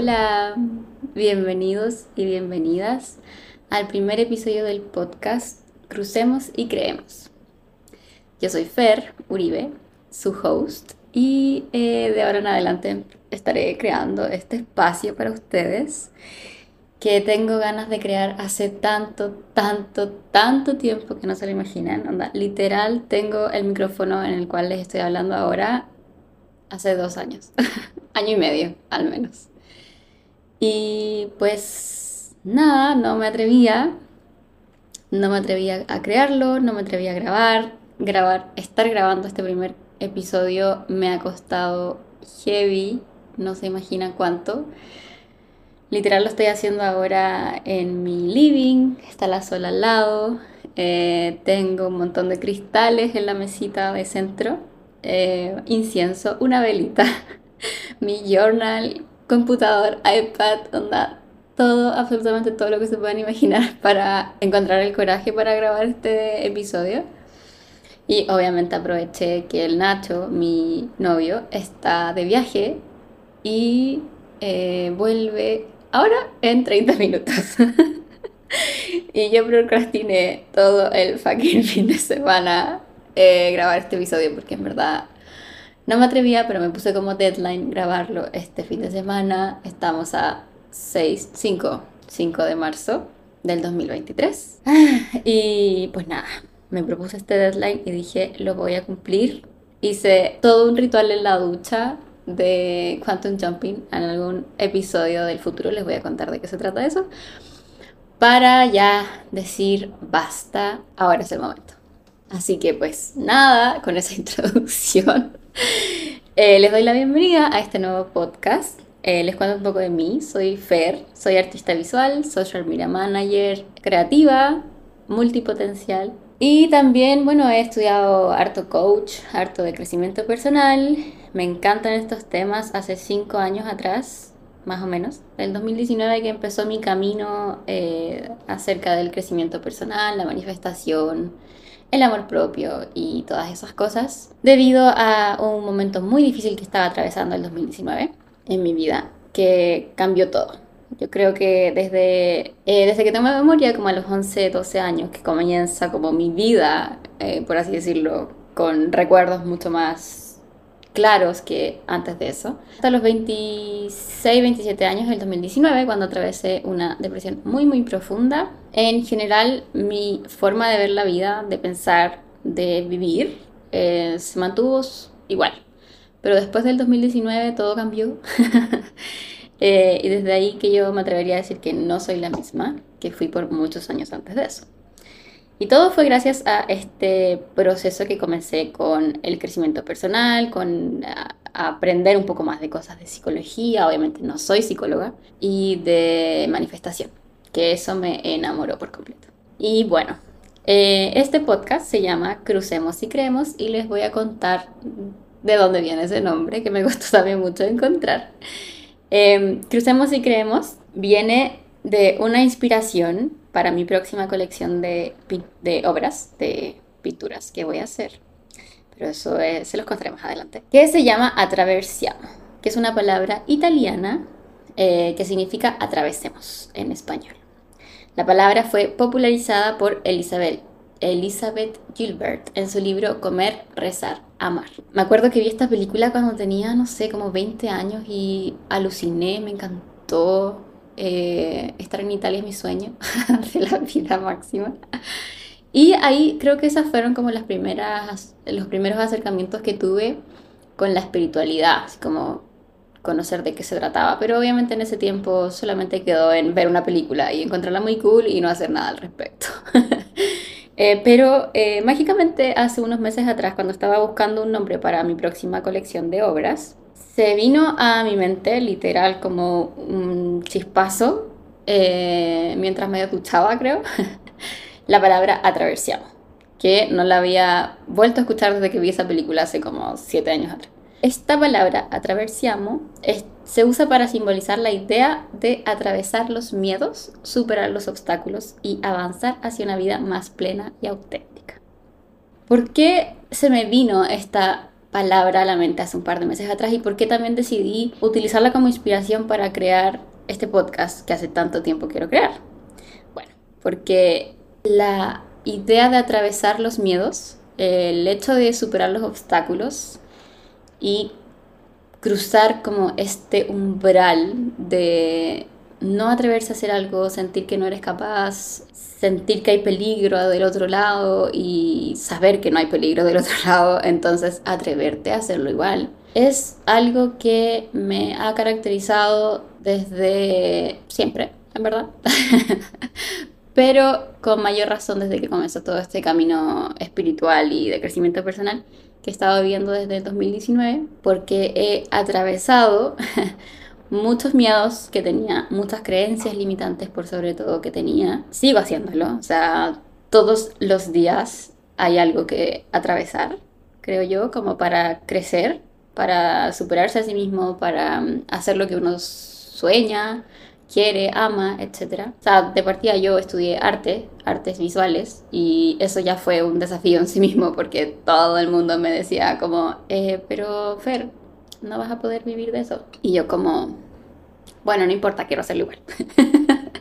Hola, bienvenidos y bienvenidas al primer episodio del podcast Crucemos y Creemos. Yo soy Fer Uribe, su host, y eh, de ahora en adelante estaré creando este espacio para ustedes que tengo ganas de crear hace tanto, tanto, tanto tiempo que no se lo imaginan. Literal, tengo el micrófono en el cual les estoy hablando ahora hace dos años, año y medio al menos. Y pues nada, no me atrevía, no me atrevía a crearlo, no me atrevía a grabar, grabar, estar grabando este primer episodio me ha costado heavy, no se imagina cuánto. Literal lo estoy haciendo ahora en mi living, está la sola al lado, eh, tengo un montón de cristales en la mesita de centro, eh, incienso, una velita, mi journal, computador, iPad, onda, todo, absolutamente todo lo que se puedan imaginar para encontrar el coraje para grabar este episodio. Y obviamente aproveché que el Nacho, mi novio, está de viaje y eh, vuelve ahora en 30 minutos. y yo procrastiné todo el fucking fin de semana eh, grabar este episodio porque en verdad no me atrevía, pero me puse como deadline grabarlo este fin de semana. Estamos a 6, 5, 5 de marzo del 2023. Y pues nada, me propuse este deadline y dije, lo voy a cumplir. Hice todo un ritual en la ducha de Quantum Jumping en algún episodio del futuro. Les voy a contar de qué se trata eso. Para ya decir basta, ahora es el momento. Así que pues nada, con esa introducción, eh, les doy la bienvenida a este nuevo podcast. Eh, les cuento un poco de mí. Soy Fer, soy artista visual, social media manager, creativa, multipotencial. Y también, bueno, he estudiado harto coach, harto de crecimiento personal, me encantan estos temas. Hace cinco años atrás, más o menos, el 2019 que empezó mi camino eh, acerca del crecimiento personal, la manifestación, el amor propio y todas esas cosas, debido a un momento muy difícil que estaba atravesando el 2019 en mi vida, que cambió todo. Yo creo que desde, eh, desde que tengo memoria, como a los 11, 12 años, que comienza como mi vida, eh, por así decirlo, con recuerdos mucho más claros que antes de eso. Hasta los 26, 27 años del 2019, cuando atravesé una depresión muy, muy profunda. En general, mi forma de ver la vida, de pensar, de vivir, se mantuvo igual. Pero después del 2019 todo cambió. Eh, y desde ahí que yo me atrevería a decir que no soy la misma que fui por muchos años antes de eso. Y todo fue gracias a este proceso que comencé con el crecimiento personal, con aprender un poco más de cosas de psicología, obviamente no soy psicóloga, y de manifestación, que eso me enamoró por completo. Y bueno, eh, este podcast se llama Crucemos y Creemos y les voy a contar de dónde viene ese nombre, que me gustó también mucho encontrar. Em, Crucemos y Creemos viene de una inspiración para mi próxima colección de, de obras, de pinturas que voy a hacer. Pero eso se los contaré más adelante. Que se llama attraversiamo, que es una palabra italiana eh, que significa atravesemos en español. La palabra fue popularizada por Elizabeth, Elizabeth Gilbert en su libro Comer, Rezar, Amar. Me acuerdo que vi esta película cuando tenía, no sé, como 20 años y aluciné, me encantó. Eh, estar en Italia es mi sueño de la vida máxima. Y ahí creo que esas fueron como las primeras, los primeros acercamientos que tuve con la espiritualidad, así como conocer de qué se trataba. Pero obviamente en ese tiempo solamente quedó en ver una película y encontrarla muy cool y no hacer nada al respecto. Eh, pero eh, mágicamente hace unos meses atrás, cuando estaba buscando un nombre para mi próxima colección de obras, se vino a mi mente literal como un chispazo eh, mientras me duchaba, creo, la palabra atraversiamo, que no la había vuelto a escuchar desde que vi esa película hace como siete años atrás. Esta palabra atraversiamo se usa para simbolizar la idea de atravesar los miedos, superar los obstáculos y avanzar hacia una vida más plena y auténtica. ¿Por qué se me vino esta palabra a la mente hace un par de meses atrás y por qué también decidí utilizarla como inspiración para crear este podcast que hace tanto tiempo quiero crear. Bueno, porque la idea de atravesar los miedos, el hecho de superar los obstáculos y cruzar como este umbral de no atreverse a hacer algo, sentir que no eres capaz, sentir que hay peligro del otro lado y saber que no hay peligro del otro lado, entonces atreverte a hacerlo igual. Es algo que me ha caracterizado desde siempre, en verdad. Pero con mayor razón desde que comenzó todo este camino espiritual y de crecimiento personal que he viviendo desde el 2019, porque he atravesado muchos miedos que tenía, muchas creencias limitantes por sobre todo que tenía. Sigo haciéndolo, o sea, todos los días hay algo que atravesar, creo yo, como para crecer, para superarse a sí mismo, para mm, hacer lo que uno sueña, quiere, ama, etc. O sea, de partida yo estudié arte, artes visuales, y eso ya fue un desafío en sí mismo porque todo el mundo me decía como, eh, pero Fer, no vas a poder vivir de eso. Y yo como, bueno, no importa, quiero hacerlo igual.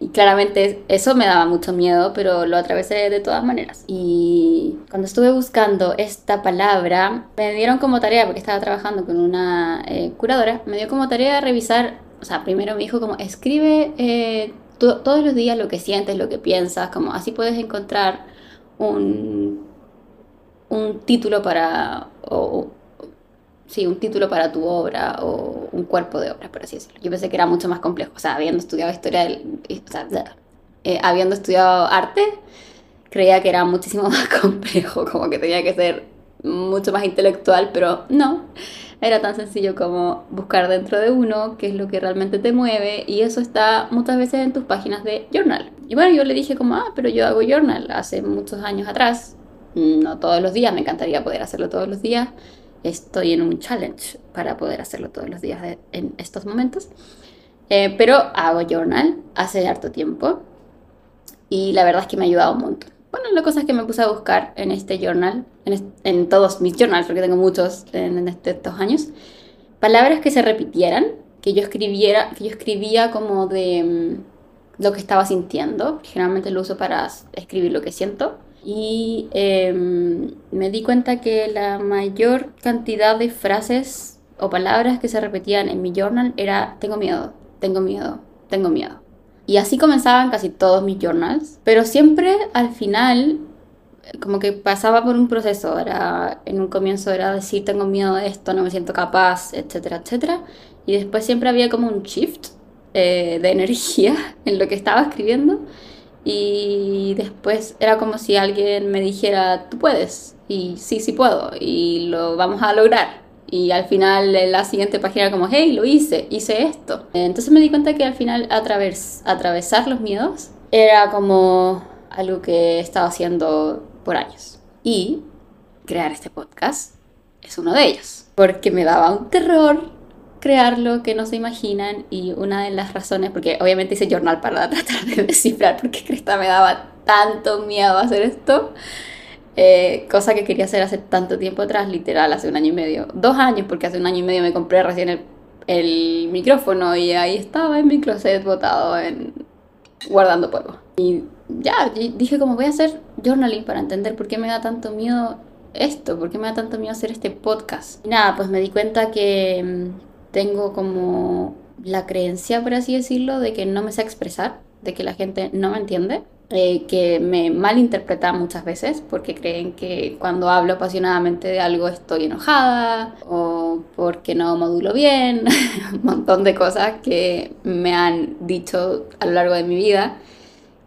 y claramente eso me daba mucho miedo, pero lo atravesé de todas maneras. Y cuando estuve buscando esta palabra, me dieron como tarea, porque estaba trabajando con una eh, curadora, me dio como tarea revisar, o sea, primero me dijo como, escribe eh, todos los días lo que sientes, lo que piensas, como así puedes encontrar un, un título para... Sí, un título para tu obra o un cuerpo de obra, por así decirlo. Yo pensé que era mucho más complejo, o sea, habiendo estudiado historia, del, o sea, eh, habiendo estudiado arte, creía que era muchísimo más complejo, como que tenía que ser mucho más intelectual, pero no, era tan sencillo como buscar dentro de uno qué es lo que realmente te mueve y eso está muchas veces en tus páginas de journal. Y bueno, yo le dije como, ah, pero yo hago journal hace muchos años atrás, no todos los días, me encantaría poder hacerlo todos los días, estoy en un challenge para poder hacerlo todos los días en estos momentos. Eh, pero hago journal hace harto tiempo y la verdad es que me ha ayudado un montón. Bueno, la cosa es que me puse a buscar en este journal, en, todos mis journals, porque tengo muchos en, este, estos años, palabras que se repitieran, que yo escribiera, que yo escribía como de mm, lo que estaba sintiendo. Generalmente lo uso para escribir lo que siento y em, me di cuenta que la mayor cantidad de frases o palabras que se repetían en mi journal era tengo miedo, tengo miedo, tengo miedo. Y así comenzaban casi todos mis journals, pero siempre al final como que pasaba por un proceso, era en un comienzo era decir tengo miedo de esto, no me siento capaz, etcétera, etcétera, y después siempre había como un shift eh, de energía en lo que estaba escribiendo. Y después era como si alguien me dijera, tú puedes, y sí, sí puedo, y lo vamos a lograr. Y al final en la siguiente página como, hey, lo hice, hice esto. Entonces me di cuenta que al final através, atravesar los miedos era como algo que estaba haciendo por años. Y crear este podcast es uno de ellos. Porque me daba un terror crearlo que no se imaginan y una de las razones, porque obviamente hice journal para tratar de descifrar porque Cresta me daba tanto miedo hacer esto, eh, cosa que quería hacer hace tanto tiempo atrás, literal, hace un año y medio, dos años, porque hace un año y medio me compré recién el, micrófono y ahí estaba en mi closet botado, en, guardando polvo. Y ya, dije como voy a hacer journaling para entender por qué me da tanto miedo esto, por qué me da tanto miedo hacer este podcast. Y nada, pues me di cuenta que mm, tengo como la creencia, por así decirlo, de que no me sé expresar, de que la gente no me entiende, eh, que me malinterpreta muchas veces porque creen que cuando hablo apasionadamente de algo estoy enojada o porque no modulo bien, un montón de cosas que me han dicho a lo largo de mi vida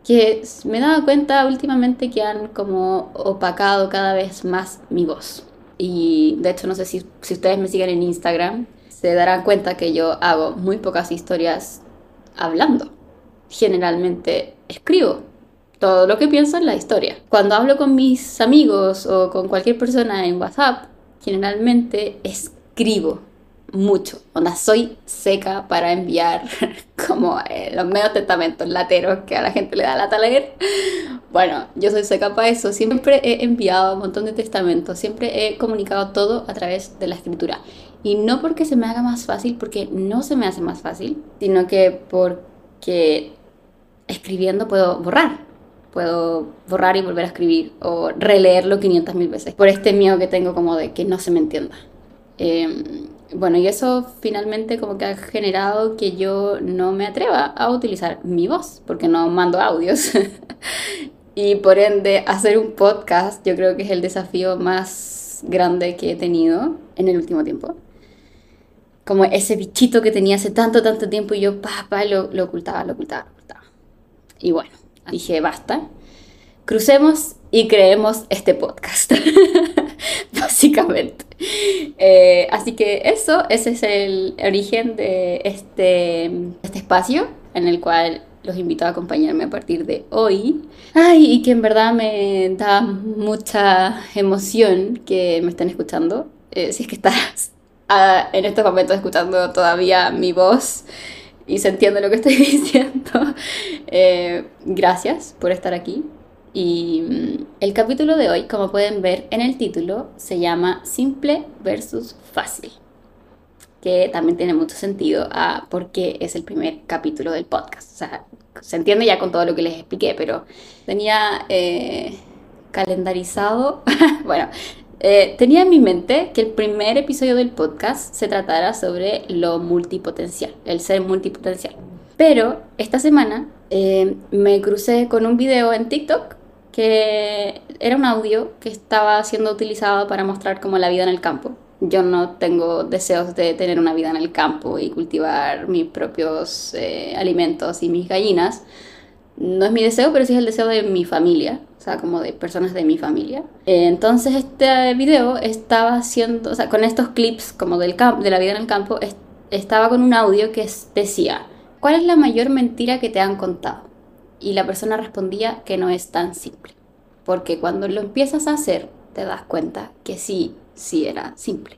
que me he dado cuenta últimamente que han como opacado cada vez más mi voz. Y de hecho no sé si, si ustedes me siguen en Instagram, se darán cuenta que yo hago muy pocas historias hablando. Generalmente escribo todo lo que pienso en la historia. Cuando hablo con mis amigos o con cualquier persona en WhatsApp, generalmente escribo mucho. Onda, soy seca para enviar como eh, los medios testamentos lateros que a la gente le da la leer. Bueno, yo soy seca para eso. Siempre he enviado un montón de testamentos. Siempre he comunicado todo a través de la escritura. Y no porque se me haga más fácil, porque no se me hace más fácil, sino que porque escribiendo puedo borrar. Puedo borrar y volver a escribir o releerlo 500 mil veces. Por este miedo que tengo como de que no se me entienda. Eh, bueno, y eso finalmente como que ha generado que yo no me atreva a utilizar mi voz, porque no mando audios. y por ende, hacer un podcast yo creo que es el desafío más grande que he tenido en el último tiempo. Como ese bichito que tenía hace tanto, tanto tiempo y yo, papá, lo, lo ocultaba, lo ocultaba, lo ocultaba. Y bueno, dije, basta. Crucemos y creemos este podcast. Básicamente. Eh, así que eso, ese es el origen de este, este espacio en el cual los invito a acompañarme a partir de hoy. Ay, y que en verdad me da mucha emoción que me estén escuchando. Eh, si es que estás ah, en estos momentos escuchando todavía mi voz y se entiende lo que estoy diciendo, eh, gracias por estar aquí. Y mm, el capítulo de hoy, como pueden ver en el título, se llama Simple versus Fácil, que también tiene mucho sentido a por qué es el primer capítulo del podcast. O sea, se entiende ya con todo lo que les expliqué, pero tenía eh, calendarizado, bueno, eh, tenía en mi mente que el primer episodio del podcast se tratara sobre lo multipotencial, el ser multipotencial. Pero esta semana eh, me crucé con un video en TikTok que era un audio que estaba siendo utilizado para mostrar como la vida en el campo. Yo no tengo deseos de tener una vida en el campo y cultivar mis propios eh, alimentos y mis gallinas. No es mi deseo, pero sí es el deseo de mi familia, sea, como de personas de mi familia. entonces este video estaba haciendo, o sea, con estos clips como del campo, de la vida en el campo, estaba con un audio que decía, ¿cuál es la mayor mentira que te han contado? Y la persona respondía que no es tan simple. Porque cuando lo empiezas a hacer, te das cuenta que sí, sí era simple.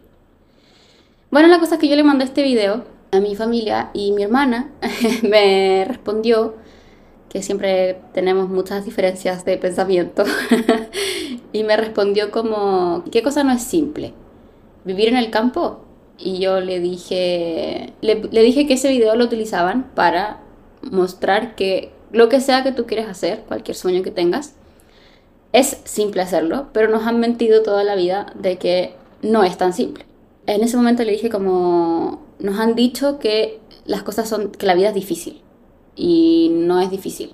Bueno, la cosa es que yo le mandé este video a mi familia y mi hermana me respondió que siempre tenemos muchas diferencias de pensamiento y me respondió como, ¿qué cosa no es simple? ¿Vivir en el campo? Y yo le dije, le, dije que ese video lo utilizaban para mostrar que lo que sea que tú quieres hacer, cualquier sueño que tengas, es simple hacerlo, pero nos han mentido toda la vida de que no es tan simple. En ese momento le dije como, nos han dicho que las cosas son, que la vida es difícil y no es difícil.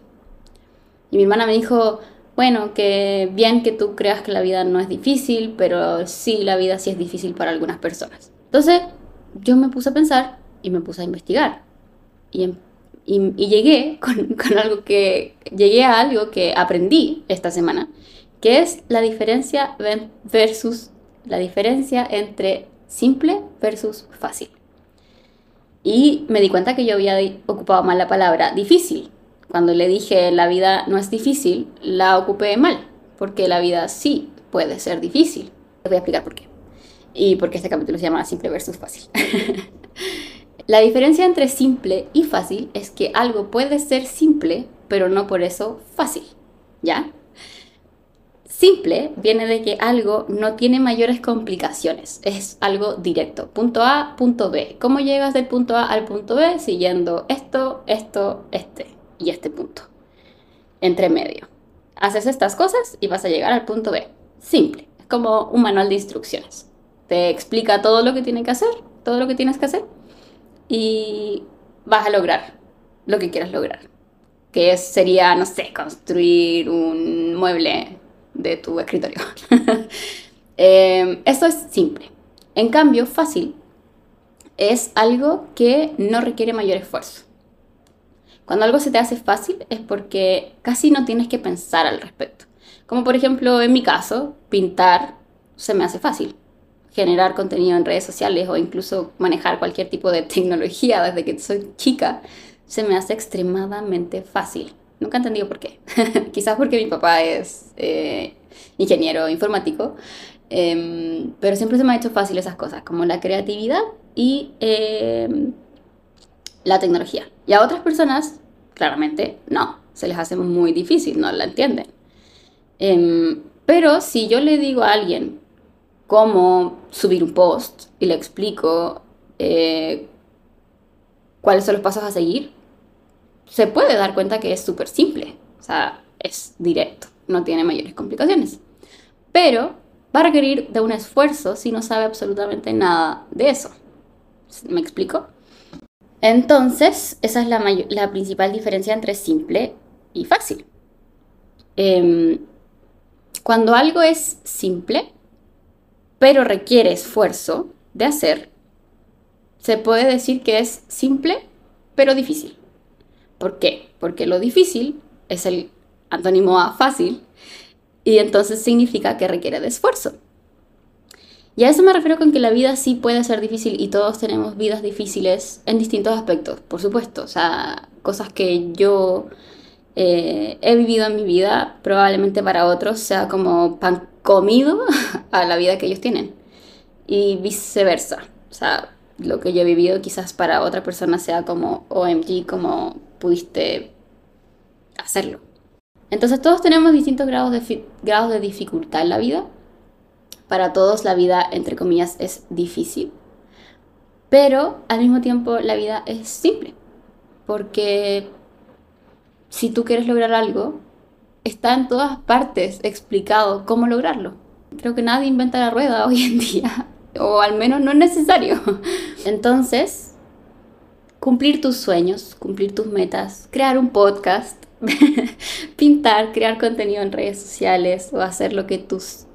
Y mi hermana me dijo, bueno, que bien que tú creas que la vida no es difícil, pero sí, la vida sí es difícil para algunas personas. Entonces, yo me puse a pensar y me puse a investigar. Y em, y, llegué con, algo que, llegué a algo que aprendí esta semana, que es la diferencia versus, la diferencia entre simple versus fácil. Y me di cuenta que yo había ocupado mal la palabra difícil. Cuando le dije la vida no es difícil, la ocupé mal, porque la vida sí puede ser difícil. Te voy a explicar por qué. Y porque este capítulo se llama simple versus fácil. La diferencia entre simple y fácil es que algo puede ser simple, pero no por eso fácil, ¿ya? Simple viene de que algo no tiene mayores complicaciones, es algo directo, punto A, punto B. ¿Cómo llegas del punto A al punto B? Siguiendo esto, esto, este y este punto. Entre medio. Haces estas cosas y vas a llegar al punto B. Simple, es como un manual de instrucciones. Te explica todo lo que tiene que hacer, todo lo que tienes que hacer y vas a lograr lo que quieras lograr. Que sería, no sé, construir un mueble de tu escritorio. eh, eso es simple. En cambio, fácil es algo que no requiere mayor esfuerzo. Cuando algo se te hace fácil es porque casi no tienes que pensar al respecto. Como por ejemplo en mi caso, pintar se me hace fácil generar contenido en redes sociales o incluso manejar cualquier tipo de tecnología desde que soy chica, se me hace extremadamente fácil. Nunca he entendido por qué. Quizás porque mi papá es eh, ingeniero informático Em, pero siempre se me ha hecho fácil esas cosas, como la creatividad y em, la tecnología. Y a otras personas, claramente, no, se les hace muy difícil, no la entienden. Em, pero si yo le digo a alguien cómo subir un post y le explico eh, cuáles son los pasos a seguir, se puede dar cuenta que es súper simple. O sea, es directo, no tiene mayores complicaciones. Pero va a requerir de un esfuerzo si no sabe absolutamente nada de eso. ¿Me explico? Entonces, esa es la, principal diferencia entre simple y fácil. Em, cuando algo es simple, pero requiere esfuerzo de hacer, se puede decir que es simple, pero difícil. ¿Por qué? Porque lo difícil es el antónimo a fácil y entonces significa que requiere de esfuerzo. Y a eso me refiero con que la vida sí puede ser difícil y todos tenemos vidas difíciles en distintos aspectos, por supuesto. O sea, cosas que yo eh, he vivido en mi vida, probablemente para otros sea como pan comido a la vida que ellos tienen. Y viceversa. O sea, lo que yo he vivido quizás para otra persona sea como OMG, como pudiste hacerlo. Entonces todos tenemos distintos grados de, grados de dificultad en la vida. Para todos la vida, entre comillas, es difícil. Pero al mismo tiempo la vida es simple. Porque si tú quieres lograr algo, está en todas partes explicado cómo lograrlo. Creo que nadie inventa la rueda hoy en día. O al menos no es necesario. Entonces, cumplir tus sueños, cumplir tus metas, crear un podcast, pintar, crear contenido en redes sociales o hacer lo que, tus,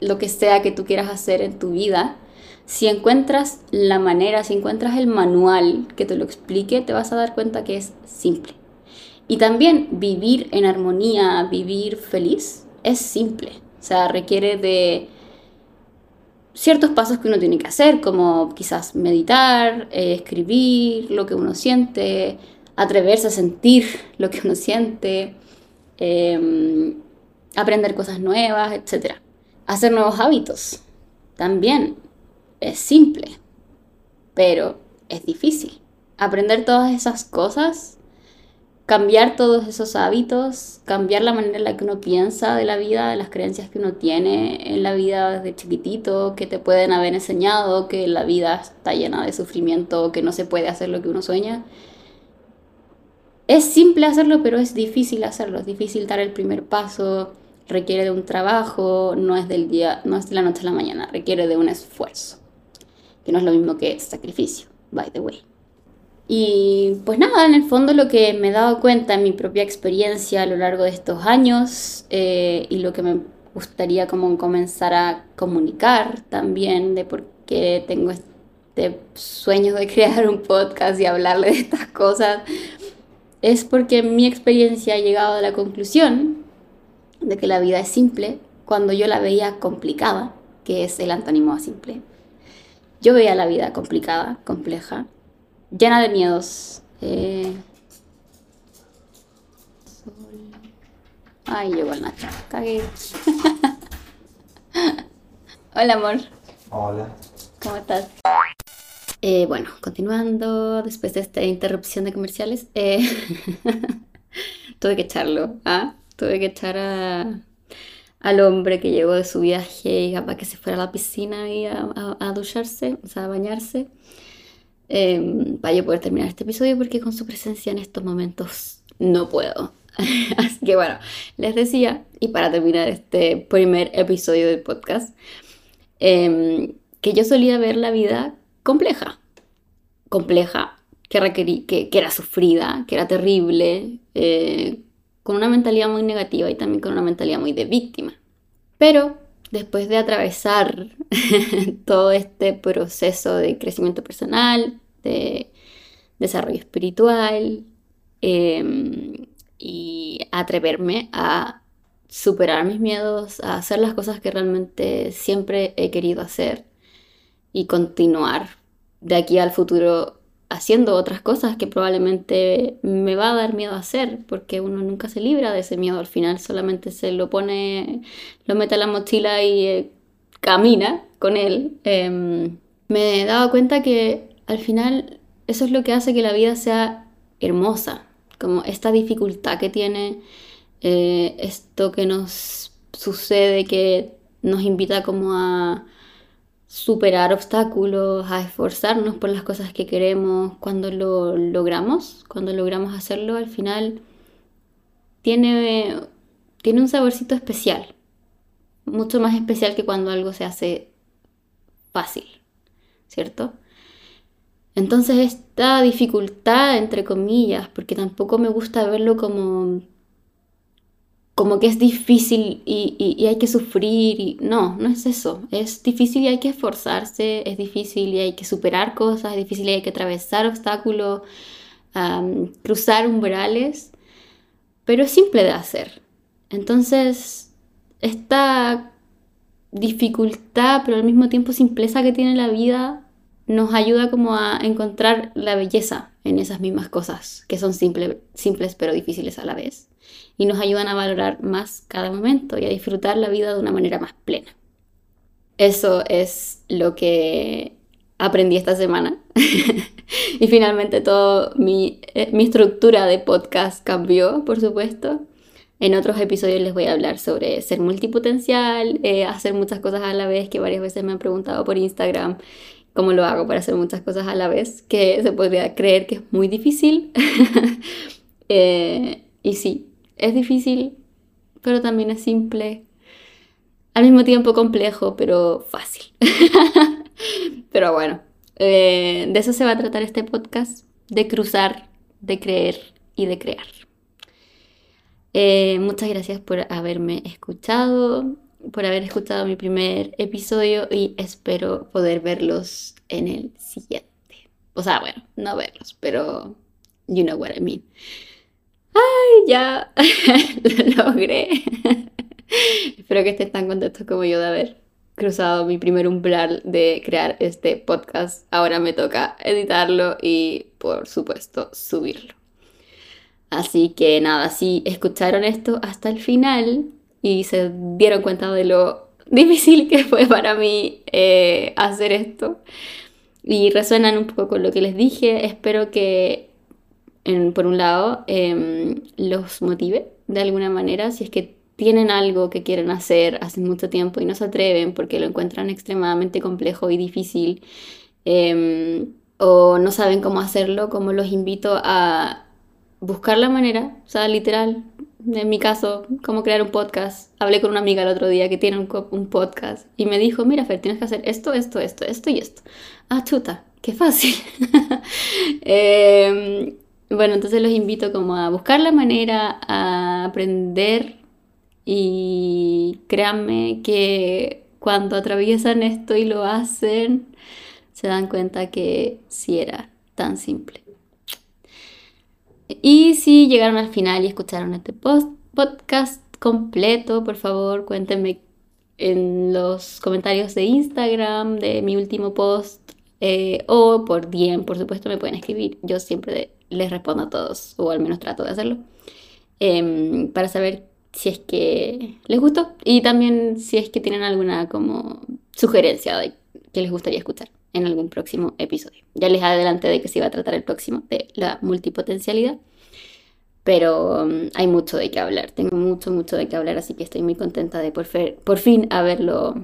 lo que sea que tú quieras hacer en tu vida, si encuentras la manera, si encuentras el manual que te lo explique, te vas a dar cuenta que es simple. Y también vivir en armonía, vivir feliz, es simple. O sea, requiere de ciertos pasos que uno tiene que hacer, como quizás meditar, eh, escribir lo que uno siente, atreverse a sentir lo que uno siente, em, aprender cosas nuevas, etc. Hacer nuevos hábitos también es simple, pero es difícil. Aprender todas esas cosas, cambiar todos esos hábitos, cambiar la manera en la que uno piensa de la vida, de las creencias que uno tiene en la vida desde chiquitito, que te pueden haber enseñado que la vida está llena de sufrimiento, que no se puede hacer lo que uno sueña es simple hacerlo, pero es difícil hacerlo, es difícil dar el primer paso, requiere de un trabajo, no es del día, no es de la noche a la mañana, requiere de un esfuerzo, que no es lo mismo que sacrificio, by the way. Y pues nada, en el fondo lo que me he dado cuenta en mi propia experiencia a lo largo de estos años eh, y lo que me gustaría como comenzar a comunicar también de por qué tengo este sueño de crear un podcast y hablarle de estas cosas, es porque mi experiencia ha llegado a la conclusión de que la vida es simple cuando yo la veía complicada, que es el antónimo a simple. Yo veía la vida complicada, compleja, llena de miedos. Eh... Ay, llegó el Nacho, cagué. Hola, amor. Hola. ¿Cómo estás? Eh, bueno, continuando después de esta interrupción de comerciales, eh, tuve que echarlo, ¿ah? Tuve que echar al hombre que llegó de su viaje para que se fuera a la piscina y a, ducharse, o sea, a bañarse, em, para yo poder terminar este episodio porque con su presencia en estos momentos no puedo. Así que bueno, les decía, y para terminar este primer episodio del podcast, em, que yo solía ver la vida compleja, compleja, que, requerí, que, era sufrida, que era terrible, eh, con una mentalidad muy negativa y también con una mentalidad muy de víctima. Pero después de atravesar todo este proceso de crecimiento personal, de desarrollo espiritual em, y atreverme a superar mis miedos, a hacer las cosas que realmente siempre he querido hacer, y continuar de aquí al futuro haciendo otras cosas que probablemente me va a dar miedo a hacer, porque uno nunca se libra de ese miedo, al final solamente se lo pone, lo mete a la mochila y eh, camina con él, em, me he dado cuenta que al final eso es lo que hace que la vida sea hermosa, como esta dificultad que tiene, eh, esto que nos sucede, que nos invita como a superar obstáculos, a esforzarnos por las cosas que queremos, cuando lo logramos, cuando logramos hacerlo, al final tiene, tiene un saborcito especial, mucho más especial que cuando algo se hace fácil, ¿cierto? Entonces esta dificultad, entre comillas, porque tampoco me gusta verlo como como que es difícil y, hay que sufrir. Y, no, no es eso. Es difícil y hay que esforzarse, es difícil y hay que superar cosas, es difícil y hay que atravesar obstáculos, cruzar umbrales, pero es simple de hacer. Entonces, esta dificultad, pero al mismo tiempo simpleza que tiene la vida, nos ayuda como a encontrar la belleza en esas mismas cosas que son simples pero difíciles a la vez y nos ayudan a valorar más cada momento y a disfrutar la vida de una manera más plena. Eso es lo que aprendí esta semana y finalmente toda mi, eh, mi estructura de podcast cambió, por supuesto. En otros episodios les voy a hablar sobre ser multipotencial, eh, hacer muchas cosas a la vez, que varias veces me han preguntado por Instagram cómo lo hago para hacer muchas cosas a la vez, que se podría creer que es muy difícil. eh, y sí, es difícil, pero también es simple. Al mismo tiempo complejo, pero fácil. pero bueno, eh, de eso se va a tratar este podcast, de cruzar, de creer y de crear. Eh, muchas gracias por haberme escuchado, por haber escuchado mi primer episodio y espero poder verlos en el siguiente. O sea, bueno, no verlos, pero you know what I mean. ¡Ay, ya! lo logré. Espero que estés tan contento como yo de haber cruzado mi primer umbral de crear este podcast. Ahora me toca editarlo y, por supuesto, subirlo. Así que nada, si escucharon esto hasta el final y se dieron cuenta de lo difícil que fue para mí eh, hacer esto. Y resuenan un poco con lo que les dije, espero que por un lado, em, los motive de alguna manera, si es que tienen algo que quieren hacer hace mucho tiempo y no se atreven porque lo encuentran extremadamente complejo y difícil, em, o no saben cómo hacerlo, como los invito a buscar la manera, o sea, literal, en mi caso, cómo crear un podcast. Hablé con una amiga el otro día que tiene un, podcast y me dijo, mira, Fer, tienes que hacer esto, esto, esto, esto y esto. Ah, chuta, qué fácil. eh, bueno, entonces los invito como a buscar la manera, a aprender y créanme que cuando atraviesan esto y lo hacen, se dan cuenta que sí era tan simple. Y si llegaron al final y escucharon este post podcast completo, por favor cuéntenme en los comentarios de Instagram de mi último post eh, o por DM, por supuesto, me pueden escribir. Yo siempre les respondo a todos, o al menos trato de hacerlo, em, para saber si es que les gustó y también si es que tienen alguna como sugerencia de que les gustaría escuchar en algún próximo episodio. Ya les adelanté de que se iba a tratar el próximo de la multipotencialidad, pero um, hay mucho de qué hablar, tengo mucho, mucho de qué hablar, así que estoy muy contenta de por, por fin haberlo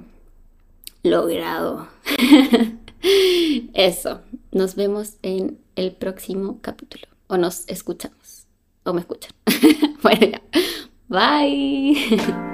logrado. Eso, nos vemos en el próximo capítulo. O nos escuchamos. O me escuchan. bueno, ya. Bye.